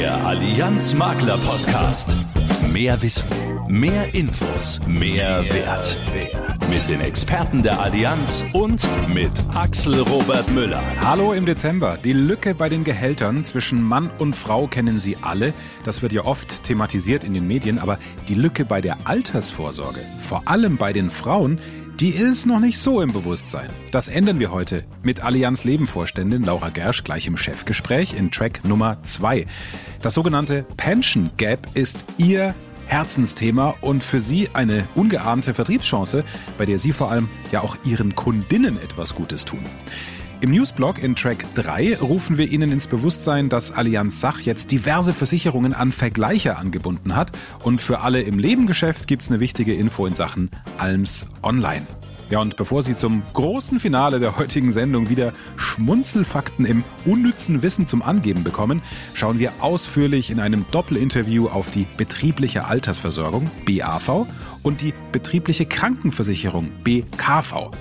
Der Allianz Makler Podcast. Mehr Wissen, mehr Infos, mehr, Wert. Mit den Experten der Allianz und mit Axel Robert Müller. Hallo im Dezember. Die Lücke bei den Gehältern zwischen Mann und Frau kennen Sie alle. Das wird ja oft thematisiert in den Medien, aber die Lücke bei der Altersvorsorge, vor allem bei den Frauen, die ist noch nicht so im Bewusstsein. Das ändern wir heute mit Allianz Leben-Vorständin Laura Gersch gleich im Chefgespräch in Track Nummer 2. Das sogenannte Pension Gap ist ihr Herzensthema und für Sie eine ungeahnte Vertriebschance, bei der Sie vor allem ja auch Ihren Kundinnen etwas Gutes tun. Im Newsblog in Track 3 rufen wir Ihnen ins Bewusstsein, dass Allianz Sach jetzt diverse Versicherungen an Vergleicher angebunden hat. Und für alle im Lebengeschäft gibt es eine wichtige Info in Sachen Alms Online. Ja, und bevor Sie zum großen Finale der heutigen Sendung wieder Schmunzelfakten im unnützen Wissen zum Angeben bekommen, schauen wir ausführlich in einem Doppelinterview auf die betriebliche Altersversorgung BAV und die betriebliche Krankenversicherung BKV.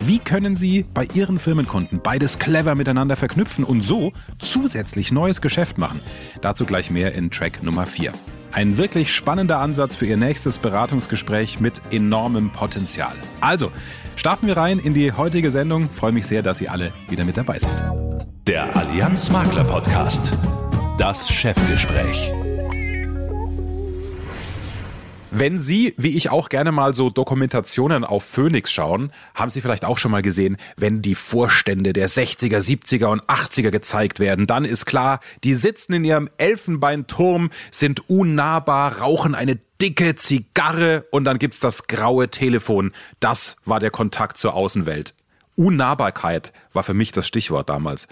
Wie können Sie bei Ihren Firmenkunden beides clever miteinander verknüpfen und so zusätzlich neues Geschäft machen? Dazu gleich mehr in Track Nummer 4. Ein wirklich spannender Ansatz für Ihr nächstes Beratungsgespräch mit enormem Potenzial. Also, starten wir rein in die heutige Sendung. Freue mich sehr, dass Sie alle wieder mit dabei sind. Der Allianz Makler Podcast. Das Chefgespräch. Wenn Sie, wie ich auch gerne mal so Dokumentationen auf Phoenix schauen, haben Sie vielleicht auch schon mal gesehen, wenn die Vorstände der 60er, 70er und 80er gezeigt werden, dann ist klar, die sitzen in ihrem Elfenbeinturm, sind unnahbar, rauchen eine dicke Zigarre und dann gibt's das graue Telefon. Das war der Kontakt zur Außenwelt. Unnahbarkeit war für mich das Stichwort damals.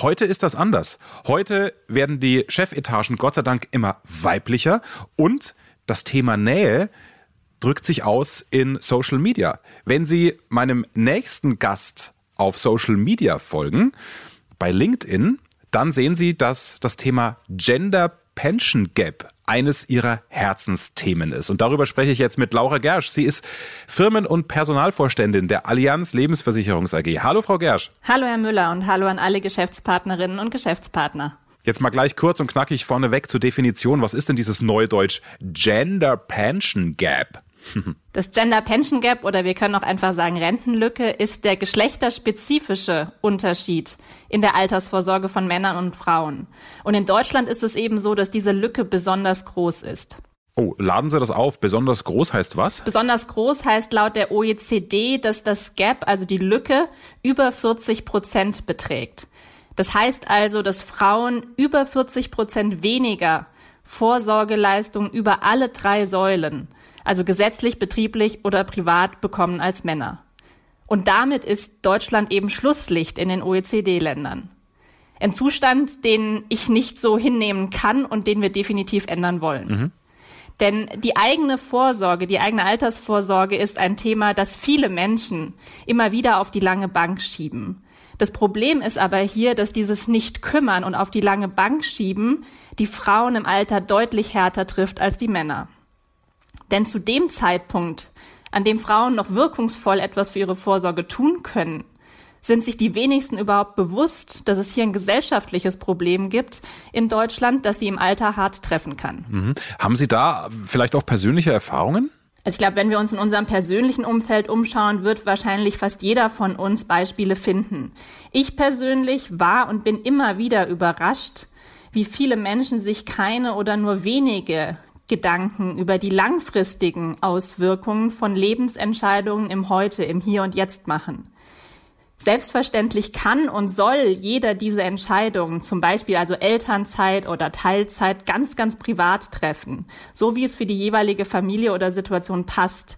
Heute ist das anders. Heute werden die Chefetagen Gott sei Dank immer weiblicher und das Thema Nähe drückt sich aus in Social Media. Wenn Sie meinem nächsten Gast auf Social Media folgen, bei LinkedIn, dann sehen Sie, dass das Thema Gender Pension Gap eines ihrer Herzensthemen ist. Und darüber spreche ich jetzt mit Laura Gersch. Sie ist Firmen- und Personalvorständin der Allianz Lebensversicherungs AG. Hallo, Frau Gersch. Hallo, Herr Müller und hallo an alle Geschäftspartnerinnen und Geschäftspartner. Jetzt mal gleich kurz und knackig vorneweg zur Definition. Was ist denn dieses Neudeutsch Gender Pension Gap? Das Gender Pension Gap oder wir können auch einfach sagen Rentenlücke ist der geschlechterspezifische Unterschied in der Altersvorsorge von Männern und Frauen. Und in Deutschland ist es eben so, dass diese Lücke besonders groß ist. Oh, laden Sie das auf. Besonders groß heißt was? Besonders groß heißt laut der OECD, dass das Gap, also die Lücke, über 40 Prozent beträgt. Das heißt also, dass Frauen über 40 Prozent weniger Vorsorgeleistungen über alle drei Säulen, also gesetzlich, betrieblich oder privat, bekommen als Männer. Und damit ist Deutschland eben Schlusslicht in den OECD-Ländern. Ein Zustand, den ich nicht so hinnehmen kann und den wir definitiv ändern wollen. Mhm. Denn die eigene Vorsorge, die eigene Altersvorsorge ist ein Thema, das viele Menschen immer wieder auf die lange Bank schieben. Das Problem ist aber hier, dass dieses Nicht-Kümmern und auf die lange Bank schieben die Frauen im Alter deutlich härter trifft als die Männer. Denn zu dem Zeitpunkt, an dem Frauen noch wirkungsvoll etwas für ihre Vorsorge tun können, sind sich die wenigsten überhaupt bewusst, dass es hier ein gesellschaftliches Problem gibt in Deutschland, das sie im Alter hart treffen kann. Mhm. Haben Sie da vielleicht auch persönliche Erfahrungen? Also ich glaube, wenn wir uns in unserem persönlichen Umfeld umschauen, wird wahrscheinlich fast jeder von uns Beispiele finden. Ich persönlich war und bin immer wieder überrascht, wie viele Menschen sich keine oder nur wenige Gedanken über die langfristigen Auswirkungen von Lebensentscheidungen im Heute, im Hier und Jetzt machen. Selbstverständlich kann und soll jeder diese Entscheidungen, zum Beispiel also Elternzeit oder Teilzeit, ganz, ganz privat treffen, so wie es für die jeweilige Familie oder Situation passt.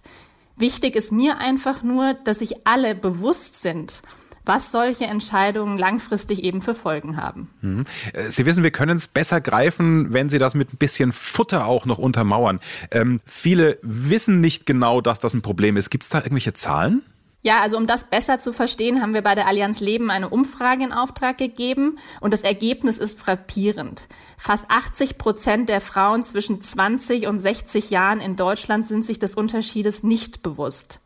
Wichtig ist mir einfach nur, dass sich alle bewusst sind, was solche Entscheidungen langfristig eben für Folgen haben. Mhm. Sie wissen, wir können es besser greifen, wenn Sie das mit ein bisschen Futter auch noch untermauern. Ähm, viele wissen nicht genau, dass das ein Problem ist. Gibt es da irgendwelche Zahlen? Ja, also um das besser zu verstehen, haben wir bei der Allianz Leben eine Umfrage in Auftrag gegeben und das Ergebnis ist frappierend. Fast 80 Prozent der Frauen zwischen 20 und 60 Jahren in Deutschland sind sich des Unterschiedes nicht bewusst.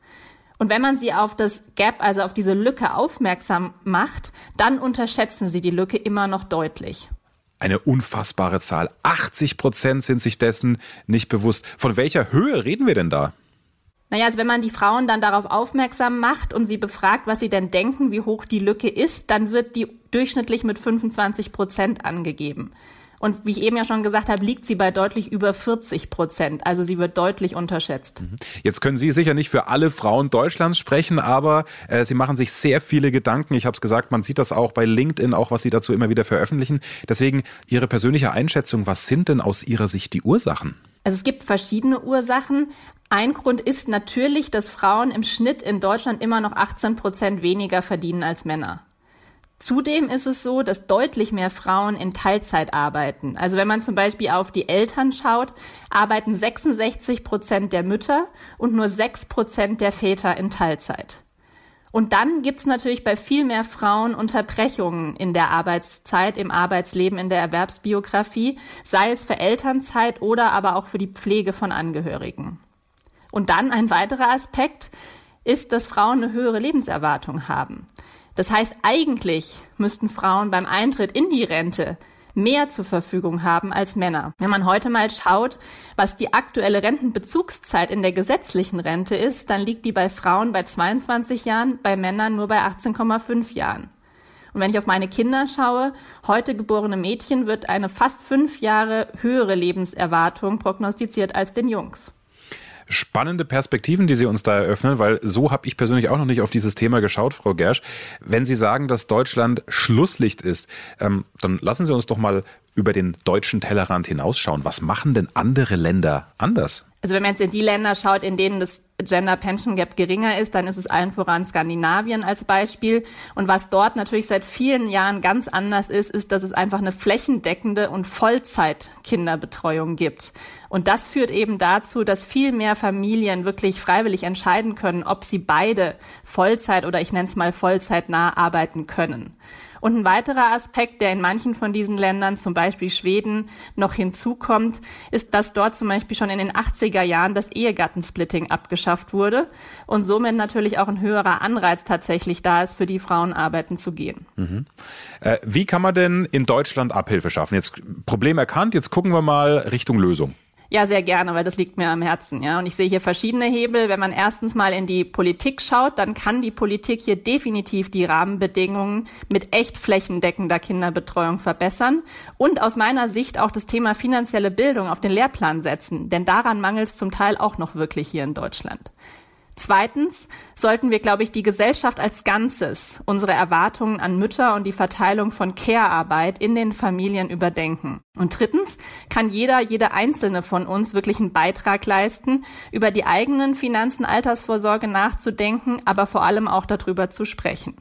Und wenn man sie auf das Gap, also auf diese Lücke aufmerksam macht, dann unterschätzen sie die Lücke immer noch deutlich. eine unfassbare Zahl. 80 Prozent sind sich dessen nicht bewusst. Von welcher Höhe reden wir denn da? Naja, also wenn man die Frauen dann darauf aufmerksam macht und sie befragt, was sie denn denken, wie hoch die Lücke ist, dann wird die durchschnittlich mit 25 Prozent angegeben. Und wie ich eben ja schon gesagt habe, liegt sie bei deutlich über 40 Prozent. Also sie wird deutlich unterschätzt. Mhm. Jetzt können Sie sicher nicht für alle Frauen Deutschlands sprechen, aber äh, Sie machen sich sehr viele Gedanken. Ich habe es gesagt, man sieht das auch bei LinkedIn, auch was Sie dazu immer wieder veröffentlichen. Deswegen Ihre persönliche Einschätzung, was sind denn aus Ihrer Sicht die Ursachen? Also es gibt verschiedene Ursachen. Ein Grund ist natürlich, dass Frauen im Schnitt in Deutschland immer noch 18 Prozent weniger verdienen als Männer. Zudem ist es so, dass deutlich mehr Frauen in Teilzeit arbeiten. Also wenn man zum Beispiel auf die Eltern schaut, arbeiten 66 Prozent der Mütter und nur 6 Prozent der Väter in Teilzeit. Und dann gibt's natürlich bei viel mehr Frauen Unterbrechungen in der Arbeitszeit, im Arbeitsleben, in der Erwerbsbiografie, sei es für Elternzeit oder aber auch für die Pflege von Angehörigen. Und dann ein weiterer Aspekt ist, dass Frauen eine höhere Lebenserwartung haben. Das heißt, eigentlich müssten Frauen beim Eintritt in die Rente mehr zur Verfügung haben als Männer. Wenn man heute mal schaut, was die aktuelle Rentenbezugszeit in der gesetzlichen Rente ist, dann liegt die bei Frauen bei 22 Jahren, bei Männern nur bei 18,5 Jahren. Und wenn ich auf meine Kinder schaue, heute geborene Mädchen wird eine fast fünf Jahre höhere Lebenserwartung prognostiziert als den Jungs spannende Perspektiven, die Sie uns da eröffnen, weil so habe ich persönlich auch noch nicht auf dieses Thema geschaut, Frau Gersch. Wenn Sie sagen, dass Deutschland Schlusslicht ist, ähm, dann lassen Sie uns doch mal über den deutschen Tellerrand hinausschauen. Was machen denn andere Länder anders? Also wenn man jetzt in die Länder schaut, in denen das Gender Pension Gap geringer ist, dann ist es allen voran Skandinavien als Beispiel. Und was dort natürlich seit vielen Jahren ganz anders ist, ist, dass es einfach eine flächendeckende und Vollzeit-Kinderbetreuung gibt. Und das führt eben dazu, dass viel mehr Familien wirklich freiwillig entscheiden können, ob sie beide Vollzeit oder ich nenne es mal Vollzeitnah arbeiten können. Und ein weiterer Aspekt, der in manchen von diesen Ländern, zum Beispiel Schweden, noch hinzukommt, ist, dass dort zum Beispiel schon in den 80er Jahren das Ehegattensplitting abgeschafft wurde und somit natürlich auch ein höherer Anreiz tatsächlich da ist, für die Frauen arbeiten zu gehen. Mhm. Äh, wie kann man denn in Deutschland Abhilfe schaffen? Jetzt Problem erkannt, jetzt gucken wir mal Richtung Lösung. Ja, sehr gerne, weil das liegt mir am Herzen. Ja, und ich sehe hier verschiedene Hebel. Wenn man erstens mal in die Politik schaut, dann kann die Politik hier definitiv die Rahmenbedingungen mit echt flächendeckender Kinderbetreuung verbessern und aus meiner Sicht auch das Thema finanzielle Bildung auf den Lehrplan setzen, denn daran mangelt es zum Teil auch noch wirklich hier in Deutschland. Zweitens sollten wir, glaube ich, die Gesellschaft als Ganzes, unsere Erwartungen an Mütter und die Verteilung von Care-Arbeit in den Familien überdenken. Und drittens kann jeder, jede einzelne von uns wirklich einen Beitrag leisten, über die eigenen Finanzen, Altersvorsorge nachzudenken, aber vor allem auch darüber zu sprechen.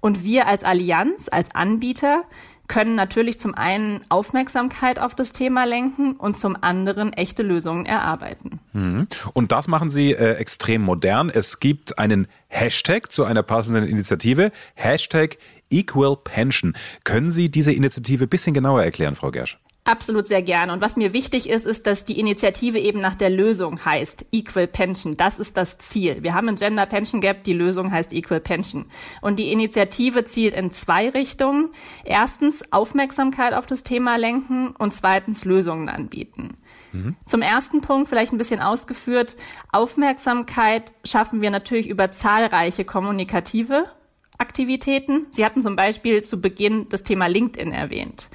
Und wir als Allianz, als Anbieter können natürlich zum einen Aufmerksamkeit auf das Thema lenken und zum anderen echte Lösungen erarbeiten. Mhm. Und das machen Sie äh, extrem modern. Es gibt einen Hashtag zu einer passenden Initiative. Hashtag Equal Pension. Können Sie diese Initiative ein bisschen genauer erklären, Frau Gersch? Absolut sehr gerne. Und was mir wichtig ist, ist, dass die Initiative eben nach der Lösung heißt Equal Pension. Das ist das Ziel. Wir haben ein Gender Pension Gap. Die Lösung heißt Equal Pension. Und die Initiative zielt in zwei Richtungen. Erstens Aufmerksamkeit auf das Thema lenken und zweitens Lösungen anbieten. Mhm. Zum ersten Punkt vielleicht ein bisschen ausgeführt. Aufmerksamkeit schaffen wir natürlich über zahlreiche kommunikative Aktivitäten. Sie hatten zum Beispiel zu Beginn das Thema LinkedIn erwähnt.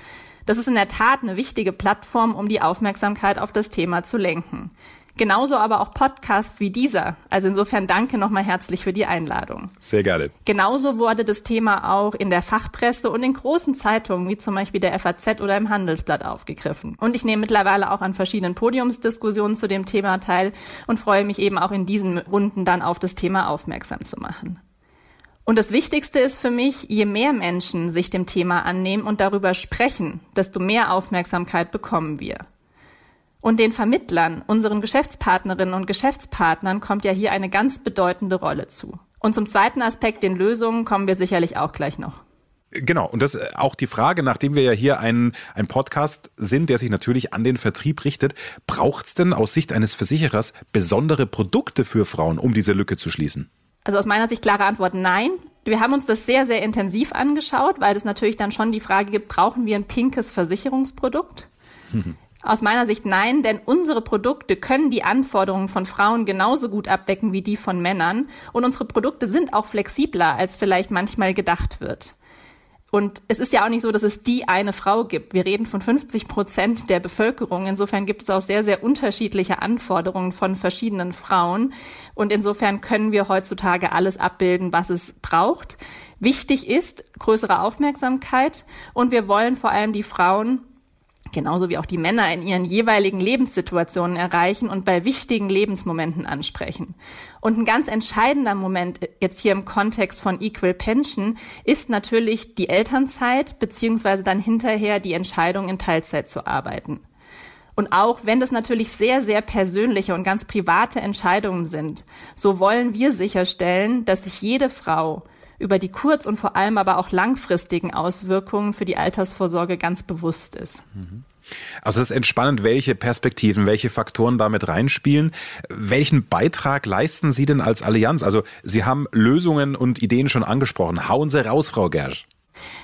Das ist in der Tat eine wichtige Plattform, um die Aufmerksamkeit auf das Thema zu lenken. Genauso aber auch Podcasts wie dieser. Also insofern danke nochmal herzlich für die Einladung. Sehr gerne. Genauso wurde das Thema auch in der Fachpresse und in großen Zeitungen wie zum Beispiel der FAZ oder im Handelsblatt aufgegriffen. Und ich nehme mittlerweile auch an verschiedenen Podiumsdiskussionen zu dem Thema teil und freue mich eben auch in diesen Runden dann auf das Thema aufmerksam zu machen. Und das Wichtigste ist für mich, je mehr Menschen sich dem Thema annehmen und darüber sprechen, desto mehr Aufmerksamkeit bekommen wir. Und den Vermittlern, unseren Geschäftspartnerinnen und Geschäftspartnern kommt ja hier eine ganz bedeutende Rolle zu. Und zum zweiten Aspekt, den Lösungen, kommen wir sicherlich auch gleich noch. Genau, und das äh, auch die Frage, nachdem wir ja hier ein, ein Podcast sind, der sich natürlich an den Vertrieb richtet, braucht es denn aus Sicht eines Versicherers besondere Produkte für Frauen, um diese Lücke zu schließen? Also aus meiner Sicht klare Antwort nein. Wir haben uns das sehr, sehr intensiv angeschaut, weil es natürlich dann schon die Frage gibt, brauchen wir ein pinkes Versicherungsprodukt? Aus meiner Sicht nein, denn unsere Produkte können die Anforderungen von Frauen genauso gut abdecken wie die von Männern und unsere Produkte sind auch flexibler, als vielleicht manchmal gedacht wird. Und es ist ja auch nicht so, dass es die eine Frau gibt. Wir reden von 50 Prozent der Bevölkerung. Insofern gibt es auch sehr, sehr unterschiedliche Anforderungen von verschiedenen Frauen. Und insofern können wir heutzutage alles abbilden, was es braucht. Wichtig ist größere Aufmerksamkeit und wir wollen vor allem die Frauen genauso wie auch die Männer in ihren jeweiligen Lebenssituationen erreichen und bei wichtigen Lebensmomenten ansprechen. Und ein ganz entscheidender Moment jetzt hier im Kontext von Equal Pension ist natürlich die Elternzeit beziehungsweise dann hinterher die Entscheidung in Teilzeit zu arbeiten. Und auch wenn das natürlich sehr, sehr persönliche und ganz private Entscheidungen sind, so wollen wir sicherstellen, dass sich jede Frau über die kurz- und vor allem aber auch langfristigen Auswirkungen für die Altersvorsorge ganz bewusst ist. Also es ist entspannend, welche Perspektiven, welche Faktoren damit reinspielen. Welchen Beitrag leisten Sie denn als Allianz? Also Sie haben Lösungen und Ideen schon angesprochen. Hauen Sie raus, Frau Gersch.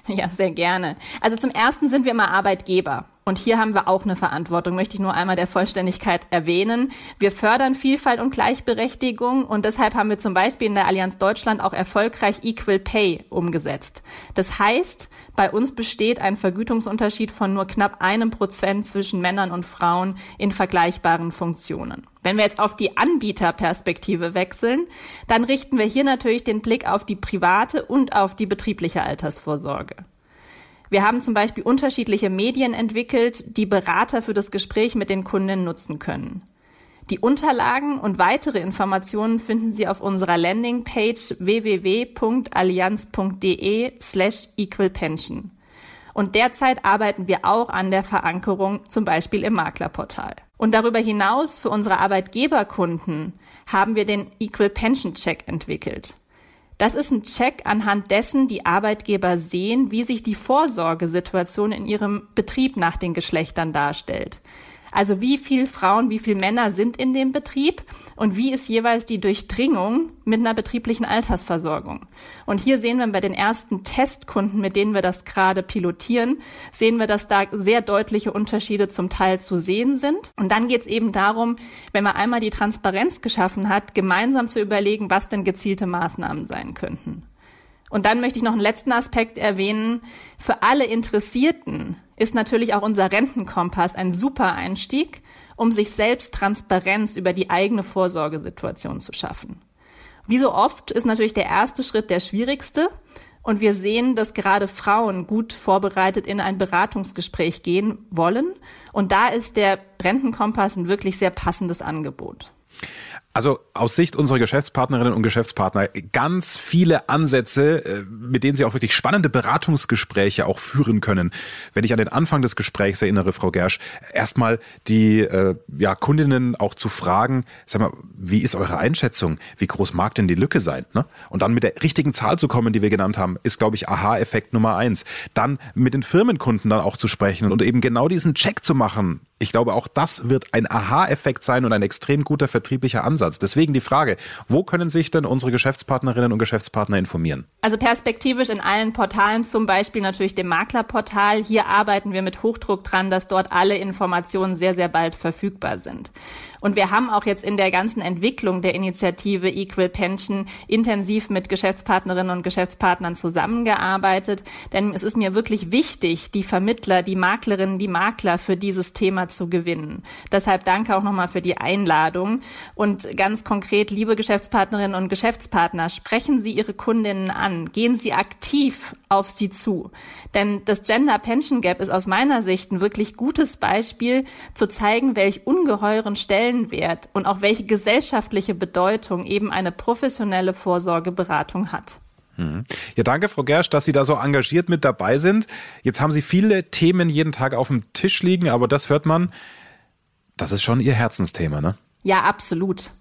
Ja, sehr gerne. Also zum ersten sind wir immer Arbeitgeber. Und hier haben wir auch eine Verantwortung, möchte ich nur einmal der Vollständigkeit erwähnen. Wir fördern Vielfalt und Gleichberechtigung und deshalb haben wir zum Beispiel in der Allianz Deutschland auch erfolgreich Equal Pay umgesetzt. Das heißt, bei uns besteht ein Vergütungsunterschied von nur knapp einem Prozent zwischen Männern und Frauen in vergleichbaren Funktionen. Wenn wir jetzt auf die Anbieterperspektive wechseln, dann richten wir hier natürlich den Blick auf die private und auf die betriebliche Altersvorsorge. Wir haben zum Beispiel unterschiedliche Medien entwickelt, die Berater für das Gespräch mit den Kunden nutzen können. Die Unterlagen und weitere Informationen finden Sie auf unserer Landingpage www.allianz.de slash equalpension. Und derzeit arbeiten wir auch an der Verankerung zum Beispiel im Maklerportal. Und darüber hinaus für unsere Arbeitgeberkunden haben wir den Equal Pension Check entwickelt. Das ist ein Check, anhand dessen die Arbeitgeber sehen, wie sich die Vorsorgesituation in ihrem Betrieb nach den Geschlechtern darstellt. Also wie viel Frauen, wie viel Männer sind in dem Betrieb und wie ist jeweils die Durchdringung mit einer betrieblichen Altersversorgung. Und hier sehen wir bei den ersten Testkunden, mit denen wir das gerade pilotieren, sehen wir, dass da sehr deutliche Unterschiede zum Teil zu sehen sind. Und dann geht es eben darum, wenn man einmal die Transparenz geschaffen hat, gemeinsam zu überlegen, was denn gezielte Maßnahmen sein könnten. Und dann möchte ich noch einen letzten Aspekt erwähnen. Für alle Interessierten ist natürlich auch unser Rentenkompass ein super Einstieg, um sich selbst Transparenz über die eigene Vorsorgesituation zu schaffen. Wie so oft ist natürlich der erste Schritt der schwierigste. Und wir sehen, dass gerade Frauen gut vorbereitet in ein Beratungsgespräch gehen wollen. Und da ist der Rentenkompass ein wirklich sehr passendes Angebot. Also aus Sicht unserer Geschäftspartnerinnen und Geschäftspartner ganz viele Ansätze, äh, mit denen Sie auch wirklich spannende Beratungsgespräche auch führen können. Wenn ich an den Anfang des Gesprächs erinnere, Frau Gersch, erstmal die äh, ja, Kundinnen auch zu fragen, sag mal, wie ist eure Einschätzung? Wie groß mag denn die Lücke sein? Ne? Und dann mit der richtigen Zahl zu kommen, die wir genannt haben, ist, glaube ich, Aha-Effekt Nummer eins. Dann mit den Firmenkunden dann auch zu sprechen und eben genau diesen Check zu machen ich glaube, auch das wird ein Aha-Effekt sein und ein extrem guter vertrieblicher Ansatz. Deswegen die Frage, wo können sich denn unsere Geschäftspartnerinnen und Geschäftspartner informieren? Also perspektivisch in allen Portalen, zum Beispiel natürlich dem Maklerportal. Hier arbeiten wir mit Hochdruck dran, dass dort alle Informationen sehr, sehr bald verfügbar sind. Und wir haben auch jetzt in der ganzen Entwicklung der Initiative Equal Pension intensiv mit Geschäftspartnerinnen und Geschäftspartnern zusammengearbeitet. Denn es ist mir wirklich wichtig, die Vermittler, die Maklerinnen, die Makler für dieses Thema zu gewinnen. Deshalb danke auch nochmal für die Einladung. Und ganz konkret, liebe Geschäftspartnerinnen und Geschäftspartner, sprechen Sie Ihre Kundinnen an. Gehen Sie aktiv auf sie zu. Denn das Gender Pension Gap ist aus meiner Sicht ein wirklich gutes Beispiel, zu zeigen, welch ungeheuren Stellen Stellenwert und auch welche gesellschaftliche Bedeutung eben eine professionelle Vorsorgeberatung hat. Mhm. Ja, danke, Frau Gersch, dass Sie da so engagiert mit dabei sind. Jetzt haben Sie viele Themen jeden Tag auf dem Tisch liegen, aber das hört man, das ist schon Ihr Herzensthema, ne? Ja, absolut.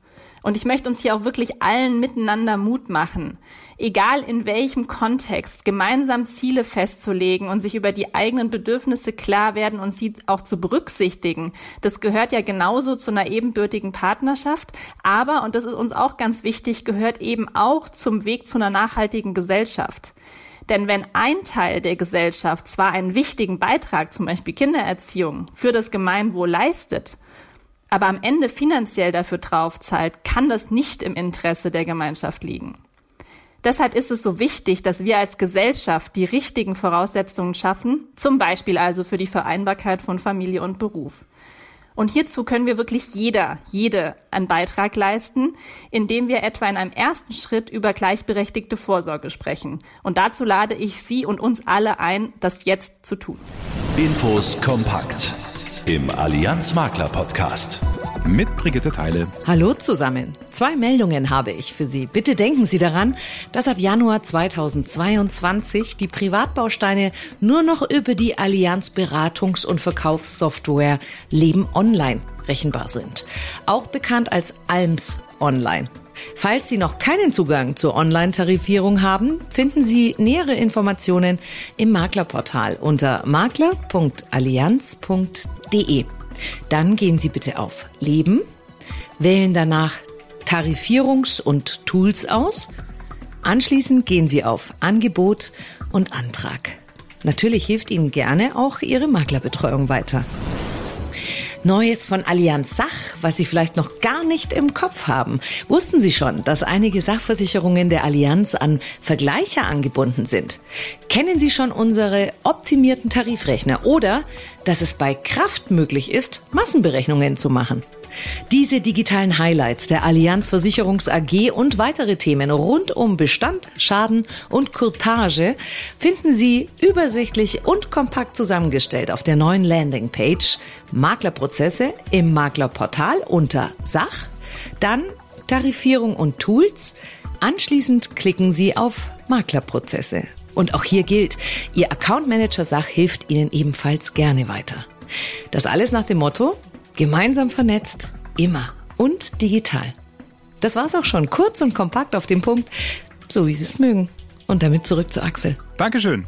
Und ich möchte uns hier auch wirklich allen miteinander Mut machen, egal in welchem Kontext, gemeinsam Ziele festzulegen und sich über die eigenen Bedürfnisse klar werden und sie auch zu berücksichtigen. Das gehört ja genauso zu einer ebenbürtigen Partnerschaft, aber, und das ist uns auch ganz wichtig, gehört eben auch zum Weg zu einer nachhaltigen Gesellschaft. Denn wenn ein Teil der Gesellschaft zwar einen wichtigen Beitrag, zum Beispiel Kindererziehung, für das Gemeinwohl leistet, aber am Ende finanziell dafür draufzahlt, kann das nicht im Interesse der Gemeinschaft liegen. Deshalb ist es so wichtig, dass wir als Gesellschaft die richtigen Voraussetzungen schaffen, zum Beispiel also für die Vereinbarkeit von Familie und Beruf. Und hierzu können wir wirklich jeder, jede einen Beitrag leisten, indem wir etwa in einem ersten Schritt über gleichberechtigte Vorsorge sprechen. Und dazu lade ich Sie und uns alle ein, das jetzt zu tun. Infos kompakt im Allianz Makler Podcast. Mit Brigitte Teile. Hallo zusammen. Zwei Meldungen habe ich für Sie. Bitte denken Sie daran, dass ab Januar 2022 die Privatbausteine nur noch über die Allianz Beratungs- und Verkaufssoftware Leben Online rechenbar sind. Auch bekannt als ALMS Online. Falls Sie noch keinen Zugang zur Online-Tarifierung haben, finden Sie nähere Informationen im Maklerportal unter makler.allianz.de. Dann gehen Sie bitte auf Leben, wählen danach Tarifierungs- und Tools aus. Anschließend gehen Sie auf Angebot und Antrag. Natürlich hilft Ihnen gerne auch Ihre Maklerbetreuung weiter. Neues von Allianz Sach, was Sie vielleicht noch gar nicht im Kopf haben. Wussten Sie schon, dass einige Sachversicherungen der Allianz an Vergleicher angebunden sind? Kennen Sie schon unsere optimierten Tarifrechner oder dass es bei Kraft möglich ist, Massenberechnungen zu machen? Diese digitalen Highlights der Allianz Versicherungs AG und weitere Themen rund um Bestand, Schaden und Courtage finden Sie übersichtlich und kompakt zusammengestellt auf der neuen Landingpage Maklerprozesse im Maklerportal unter Sach, dann Tarifierung und Tools. Anschließend klicken Sie auf Maklerprozesse. Und auch hier gilt, Ihr Account Manager Sach hilft Ihnen ebenfalls gerne weiter. Das alles nach dem Motto, Gemeinsam vernetzt, immer und digital. Das war's auch schon. Kurz und kompakt auf den Punkt, so wie Sie es mögen. Und damit zurück zu Axel. Dankeschön.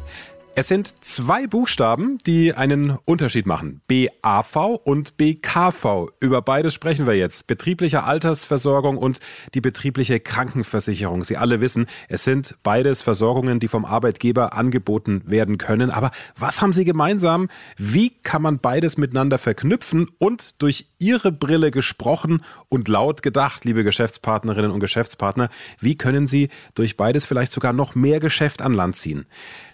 Es sind zwei Buchstaben, die einen Unterschied machen. BAV und BKV. Über beides sprechen wir jetzt. Betriebliche Altersversorgung und die betriebliche Krankenversicherung. Sie alle wissen, es sind beides Versorgungen, die vom Arbeitgeber angeboten werden können. Aber was haben sie gemeinsam? Wie kann man beides miteinander verknüpfen und durch Ihre Brille gesprochen und laut gedacht, liebe Geschäftspartnerinnen und Geschäftspartner, wie können Sie durch beides vielleicht sogar noch mehr Geschäft an Land ziehen?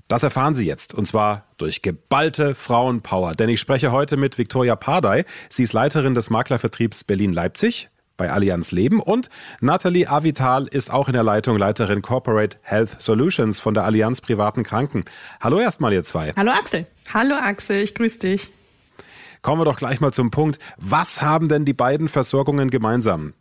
Das erfahren Sie jetzt und zwar durch geballte Frauenpower. Denn ich spreche heute mit Viktoria Pardai. Sie ist Leiterin des Maklervertriebs Berlin-Leipzig bei Allianz Leben und Nathalie Avital ist auch in der Leitung Leiterin Corporate Health Solutions von der Allianz Privaten Kranken. Hallo erstmal ihr zwei. Hallo Axel. Hallo Axel, ich grüße dich. Kommen wir doch gleich mal zum Punkt. Was haben denn die beiden Versorgungen gemeinsam?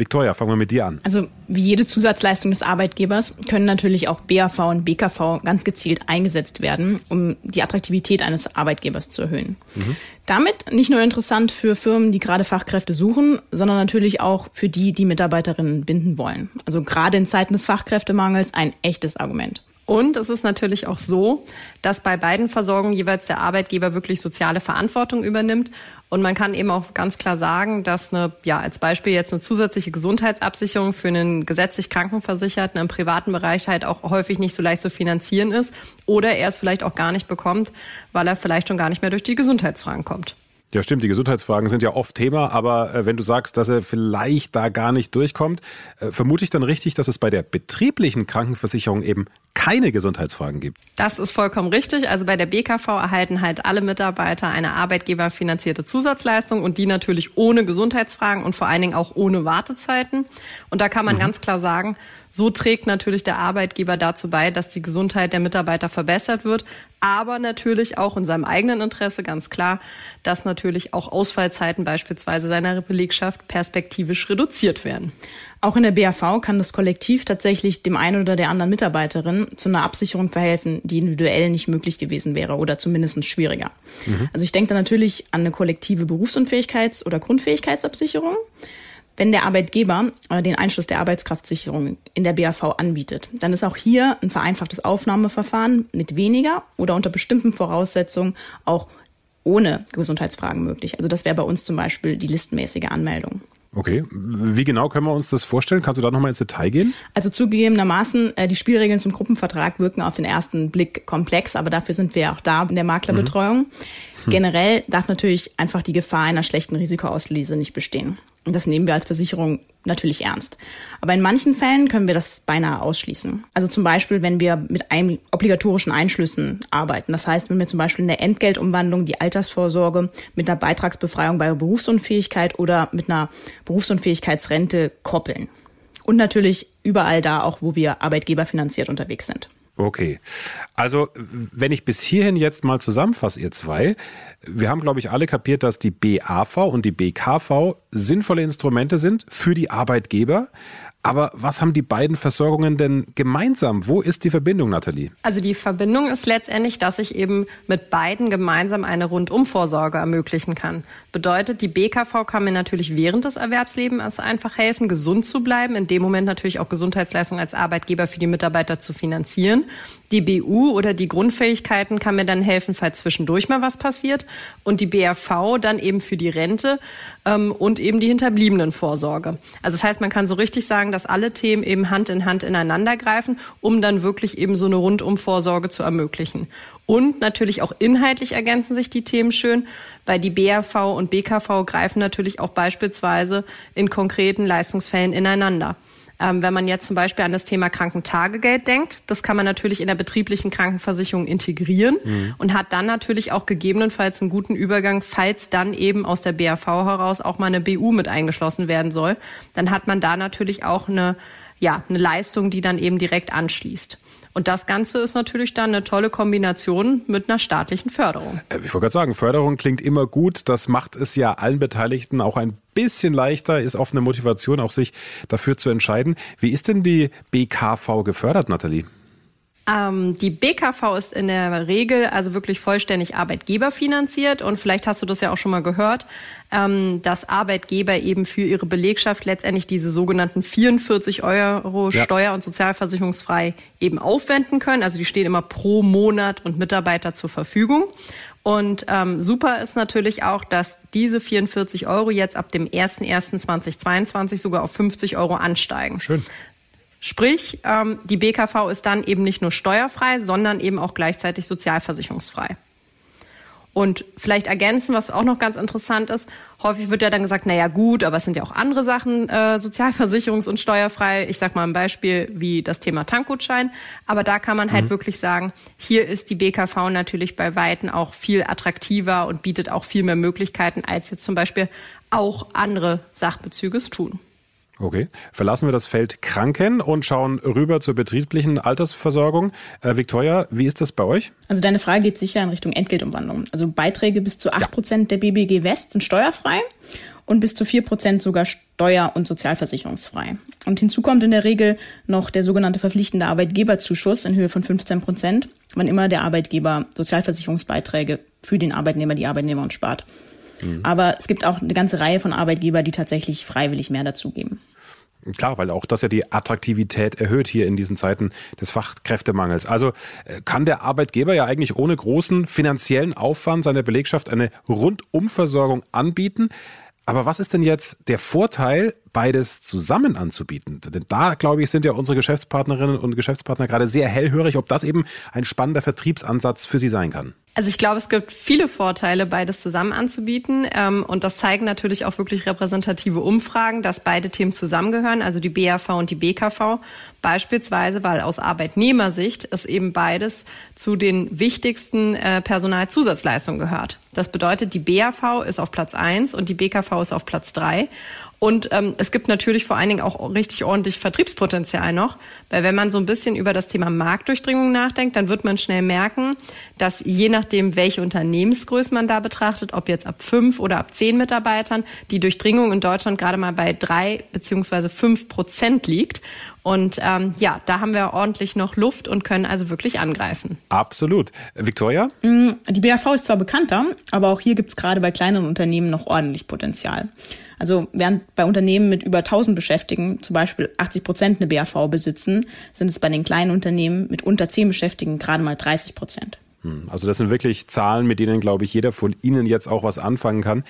Victoria, fangen wir mit dir an. Also wie jede Zusatzleistung des Arbeitgebers können natürlich auch BAV und BKV ganz gezielt eingesetzt werden, um die Attraktivität eines Arbeitgebers zu erhöhen. Mhm. Damit nicht nur interessant für Firmen, die gerade Fachkräfte suchen, sondern natürlich auch für die, die Mitarbeiterinnen binden wollen. Also gerade in Zeiten des Fachkräftemangels ein echtes Argument. Und es ist natürlich auch so, dass bei beiden Versorgungen jeweils der Arbeitgeber wirklich soziale Verantwortung übernimmt und man kann eben auch ganz klar sagen, dass eine, ja, als Beispiel jetzt eine zusätzliche Gesundheitsabsicherung für einen gesetzlich Krankenversicherten im privaten Bereich halt auch häufig nicht so leicht zu finanzieren ist oder er es vielleicht auch gar nicht bekommt, weil er vielleicht schon gar nicht mehr durch die Gesundheitsfragen kommt. Ja, stimmt. Die Gesundheitsfragen sind ja oft Thema, aber äh, wenn du sagst, dass er vielleicht da gar nicht durchkommt, äh, vermute ich dann richtig, dass es bei der betrieblichen Krankenversicherung eben keine Gesundheitsfragen gibt. Das ist vollkommen richtig. Also bei der BKV erhalten halt alle Mitarbeiter eine arbeitgeberfinanzierte Zusatzleistung und die natürlich ohne Gesundheitsfragen und vor allen Dingen auch ohne Wartezeiten. Und da kann man mhm. ganz klar sagen, so trägt natürlich der Arbeitgeber dazu bei, dass die Gesundheit der Mitarbeiter verbessert wird, aber natürlich auch in seinem eigenen Interesse ganz klar, dass natürlich auch Ausfallzeiten beispielsweise seiner Belegschaft perspektivisch reduziert werden. Auch in der BAV kann das Kollektiv tatsächlich dem einen oder der anderen Mitarbeiterin zu einer Absicherung verhelfen, die individuell nicht möglich gewesen wäre oder zumindest schwieriger. Mhm. Also ich denke da natürlich an eine kollektive Berufsunfähigkeits- oder Grundfähigkeitsabsicherung. Wenn der Arbeitgeber äh, den Einschluss der Arbeitskraftsicherung in der BAV anbietet, dann ist auch hier ein vereinfachtes Aufnahmeverfahren mit weniger oder unter bestimmten Voraussetzungen auch ohne Gesundheitsfragen möglich. Also das wäre bei uns zum Beispiel die listmäßige Anmeldung. Okay, wie genau können wir uns das vorstellen? Kannst du da nochmal ins Detail gehen? Also zugegebenermaßen, äh, die Spielregeln zum Gruppenvertrag wirken auf den ersten Blick komplex, aber dafür sind wir ja auch da in der Maklerbetreuung. Mhm. Hm. Generell darf natürlich einfach die Gefahr einer schlechten Risikoauslese nicht bestehen. Und das nehmen wir als Versicherung natürlich ernst. Aber in manchen Fällen können wir das beinahe ausschließen. Also zum Beispiel, wenn wir mit einem obligatorischen Einschlüssen arbeiten. Das heißt, wenn wir zum Beispiel in der Entgeltumwandlung die Altersvorsorge mit einer Beitragsbefreiung bei Berufsunfähigkeit oder mit einer Berufsunfähigkeitsrente koppeln. Und natürlich überall da auch, wo wir arbeitgeberfinanziert unterwegs sind. Okay. Also, wenn ich bis hierhin jetzt mal zusammenfasse, ihr zwei, wir haben, glaube ich, alle kapiert, dass die BAV und die BKV sinnvolle Instrumente sind für die Arbeitgeber. Aber was haben die beiden Versorgungen denn gemeinsam? Wo ist die Verbindung, Nathalie? Also die Verbindung ist letztendlich, dass ich eben mit beiden gemeinsam eine Rundumvorsorge ermöglichen kann. Bedeutet, die BKV kann mir natürlich während des Erwerbslebens einfach helfen, gesund zu bleiben, in dem Moment natürlich auch Gesundheitsleistungen als Arbeitgeber für die Mitarbeiter zu finanzieren. Die BU oder die Grundfähigkeiten kann mir dann helfen, falls zwischendurch mal was passiert. Und die BRV dann eben für die Rente ähm, und eben die hinterbliebenen Vorsorge. Also das heißt, man kann so richtig sagen, dass alle Themen eben Hand in Hand ineinander greifen, um dann wirklich eben so eine Rundumvorsorge zu ermöglichen. Und natürlich auch inhaltlich ergänzen sich die Themen schön, weil die BRV und BKV greifen natürlich auch beispielsweise in konkreten Leistungsfällen ineinander. Ähm, wenn man jetzt zum Beispiel an das Thema Krankentagegeld denkt, das kann man natürlich in der betrieblichen Krankenversicherung integrieren mhm. und hat dann natürlich auch gegebenenfalls einen guten Übergang, falls dann eben aus der BAV heraus auch mal eine BU mit eingeschlossen werden soll. Dann hat man da natürlich auch eine, ja, eine Leistung, die dann eben direkt anschließt. Und das Ganze ist natürlich dann eine tolle Kombination mit einer staatlichen Förderung. Äh, ich wollte gerade sagen, Förderung klingt immer gut. Das macht es ja allen Beteiligten auch ein bisschen leichter, ist oft eine Motivation, auch sich dafür zu entscheiden. Wie ist denn die BKV gefördert, Nathalie? Ähm, die BKV ist in der Regel also wirklich vollständig arbeitgeberfinanziert und vielleicht hast du das ja auch schon mal gehört, ähm, dass Arbeitgeber eben für ihre Belegschaft letztendlich diese sogenannten 44 Euro ja. steuer- und sozialversicherungsfrei eben aufwenden können. Also die stehen immer pro Monat und Mitarbeiter zur Verfügung. Und ähm, super ist natürlich auch, dass diese 44 Euro jetzt ab dem 01.01.2022 sogar auf 50 Euro ansteigen. Schön. Sprich, ähm, die BKV ist dann eben nicht nur steuerfrei, sondern eben auch gleichzeitig sozialversicherungsfrei. Und vielleicht ergänzen, was auch noch ganz interessant ist, häufig wird ja dann gesagt, na ja gut, aber es sind ja auch andere Sachen äh, sozialversicherungs- und steuerfrei. Ich sag mal ein Beispiel wie das Thema Tankgutschein. Aber da kann man halt mhm. wirklich sagen, hier ist die BKV natürlich bei Weitem auch viel attraktiver und bietet auch viel mehr Möglichkeiten, als jetzt zum Beispiel auch andere Sachbezüge tun. Okay. Verlassen wir das Feld Kranken und schauen rüber zur betrieblichen Altersversorgung. Äh, Victoria, wie ist das bei euch? Also deine Frage geht sicher in Richtung Entgeltumwandlung. Also Beiträge bis zu 8 Prozent ja. der BBG West sind steuerfrei und bis zu 4 Prozent sogar steuer- und sozialversicherungsfrei. Und hinzu kommt in der Regel noch der sogenannte verpflichtende Arbeitgeberzuschuss in Höhe von 15 Prozent, wann immer der Arbeitgeber Sozialversicherungsbeiträge für den Arbeitnehmer, die Arbeitnehmerin spart. Mhm. Aber es gibt auch eine ganze Reihe von Arbeitgebern, die tatsächlich freiwillig mehr dazugeben. Klar, weil auch das ja die Attraktivität erhöht hier in diesen Zeiten des Fachkräftemangels. Also äh, kann der Arbeitgeber ja eigentlich ohne großen finanziellen Aufwand seiner Belegschaft eine Rundumversorgung anbieten. Aber was ist denn jetzt der Vorteil, beides zusammen anzubieten? Denn da, glaube ich, sind ja unsere Geschäftspartnerinnen und Geschäftspartner gerade sehr hellhörig, ob das eben ein spannender Vertriebsansatz für sie sein kann. Also ich glaube, es gibt viele Vorteile, beides zusammen anzubieten. Ähm, und das zeigen natürlich auch wirklich repräsentative Umfragen, dass beide Themen zusammengehören, also die BAV und die BKV. Beispielsweise, weil aus Arbeitnehmersicht es eben beides zu den wichtigsten äh, Personalzusatzleistungen gehört. Das bedeutet, die BAV ist auf Platz eins und die BKV ist auf Platz drei. Und ähm, es gibt natürlich vor allen Dingen auch richtig ordentlich Vertriebspotenzial noch, weil wenn man so ein bisschen über das Thema Marktdurchdringung nachdenkt, dann wird man schnell merken, dass je nachdem, welche Unternehmensgröße man da betrachtet, ob jetzt ab fünf oder ab zehn Mitarbeitern, die Durchdringung in Deutschland gerade mal bei drei beziehungsweise fünf Prozent liegt. Und ähm, ja, da haben wir ordentlich noch Luft und können also wirklich angreifen. Absolut. Victoria? Mm, die BAV ist zwar bekannter, aber auch hier gibt es gerade bei kleinen Unternehmen noch ordentlich Potenzial. Also während bei Unternehmen mit über 1000 Beschäftigten zum Beispiel 80 Prozent eine BAV besitzen, sind es bei den kleinen Unternehmen mit unter 10 Beschäftigten gerade mal 30 Prozent. Hm, also das sind wirklich Zahlen, mit denen, glaube ich, jeder von Ihnen jetzt auch was anfangen kann.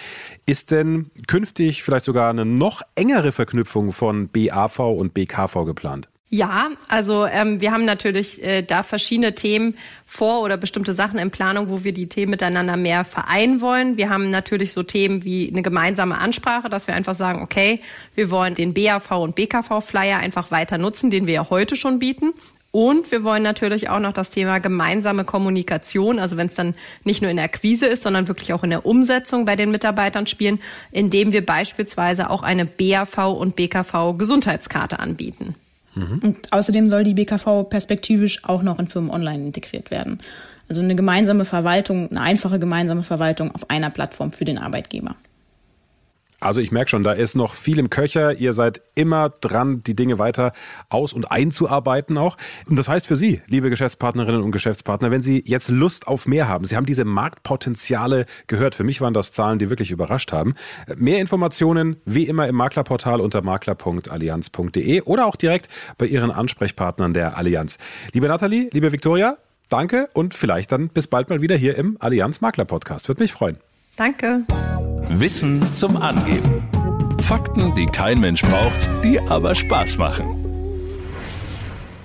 Ist denn künftig vielleicht sogar eine noch engere Verknüpfung von BAV und BKV geplant? Ja, also ähm, wir haben natürlich äh, da verschiedene Themen vor oder bestimmte Sachen in Planung, wo wir die Themen miteinander mehr vereinen wollen. Wir haben natürlich so Themen wie eine gemeinsame Ansprache, dass wir einfach sagen, okay, wir wollen den BAV und BKV Flyer einfach weiter nutzen, den wir ja heute schon bieten. Und wir wollen natürlich auch noch das Thema gemeinsame Kommunikation, also wenn es dann nicht nur in der Akquise ist, sondern wirklich auch in der Umsetzung bei den Mitarbeitern spielen, indem wir beispielsweise auch eine BAV und BKV Gesundheitskarte anbieten. Mhm. Und außerdem soll die BKV perspektivisch auch noch in Firmen online integriert werden. Also eine gemeinsame Verwaltung, eine einfache gemeinsame Verwaltung auf einer Plattform für den Arbeitgeber. Also ich merke schon, da ist noch viel im Köcher. Ihr seid immer dran, die Dinge weiter aus- und einzuarbeiten auch. Und das heißt für Sie, liebe Geschäftspartnerinnen und Geschäftspartner, wenn Sie jetzt Lust auf mehr haben, Sie haben diese Marktpotenziale gehört. Für mich waren das Zahlen, die wirklich überrascht haben. Mehr Informationen wie immer im Maklerportal unter makler.allianz.de oder auch direkt bei Ihren Ansprechpartnern der Allianz. Liebe Nathalie, liebe Viktoria, danke und vielleicht dann bis bald mal wieder hier im Allianz Makler Podcast. Würde mich freuen. Danke. Wissen zum Angeben. Fakten, die kein Mensch braucht, die aber Spaß machen.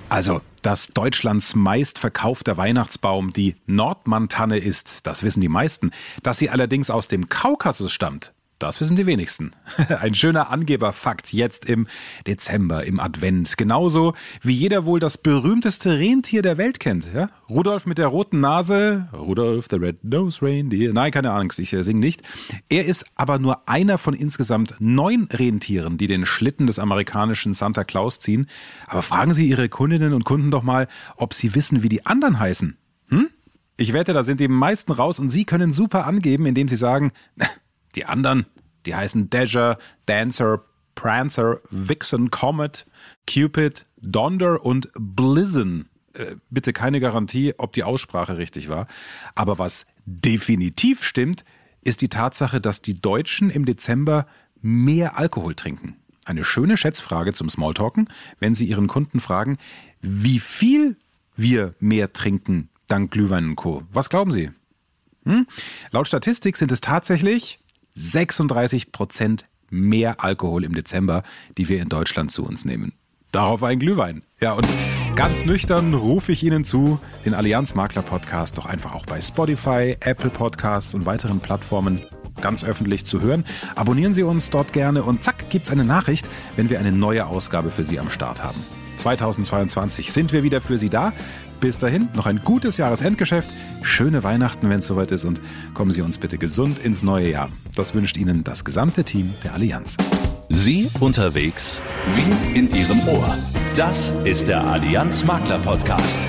Also, dass Deutschlands meistverkaufter Weihnachtsbaum die Nordmantanne ist, das wissen die meisten. Dass sie allerdings aus dem Kaukasus stammt, das wissen die wenigsten. Ein schöner Angeberfakt jetzt im Dezember, im Advent. Genauso wie jeder wohl das berühmteste Rentier der Welt kennt. Ja? Rudolf mit der roten Nase, Rudolf the Red Nose Reindeer. Nein, keine Ahnung, ich äh, singe nicht. Er ist aber nur einer von insgesamt neun Rentieren, die den Schlitten des amerikanischen Santa Claus ziehen. Aber fragen Sie Ihre Kundinnen und Kunden doch mal, ob sie wissen, wie die anderen heißen. Hm? Ich wette, da sind die meisten raus und Sie können super angeben, indem Sie sagen, die anderen, die heißen Dasher, Dancer, Prancer, Vixen, Comet, Cupid, Donder und Blizzon. Äh, bitte keine Garantie, ob die Aussprache richtig war. Aber was definitiv stimmt, ist die Tatsache, dass die Deutschen im Dezember mehr Alkohol trinken. Eine schöne Schätzfrage zum Smalltalken, wenn Sie Ihren Kunden fragen, wie viel wir mehr trinken dank Glühwein und Co. Was glauben Sie? Hm? Laut Statistik sind es tatsächlich 36 Prozent mehr Alkohol im Dezember, die wir in Deutschland zu uns nehmen. Darauf ein Glühwein. Ja, und ganz nüchtern rufe ich Ihnen zu, den Allianz Makler Podcast doch einfach auch bei Spotify, Apple Podcasts und weiteren Plattformen ganz öffentlich zu hören. Abonnieren Sie uns dort gerne und zack, gibt's eine Nachricht, wenn wir eine neue Ausgabe für Sie am Start haben. 2022 sind wir wieder für Sie da. Bis dahin noch ein gutes Jahresendgeschäft, schöne Weihnachten, wenn es soweit ist und kommen Sie uns bitte gesund ins neue Jahr. Das wünscht Ihnen das gesamte Team der Allianz. Sie unterwegs wie in Ihrem Ohr. Das ist der Allianz Makler Podcast.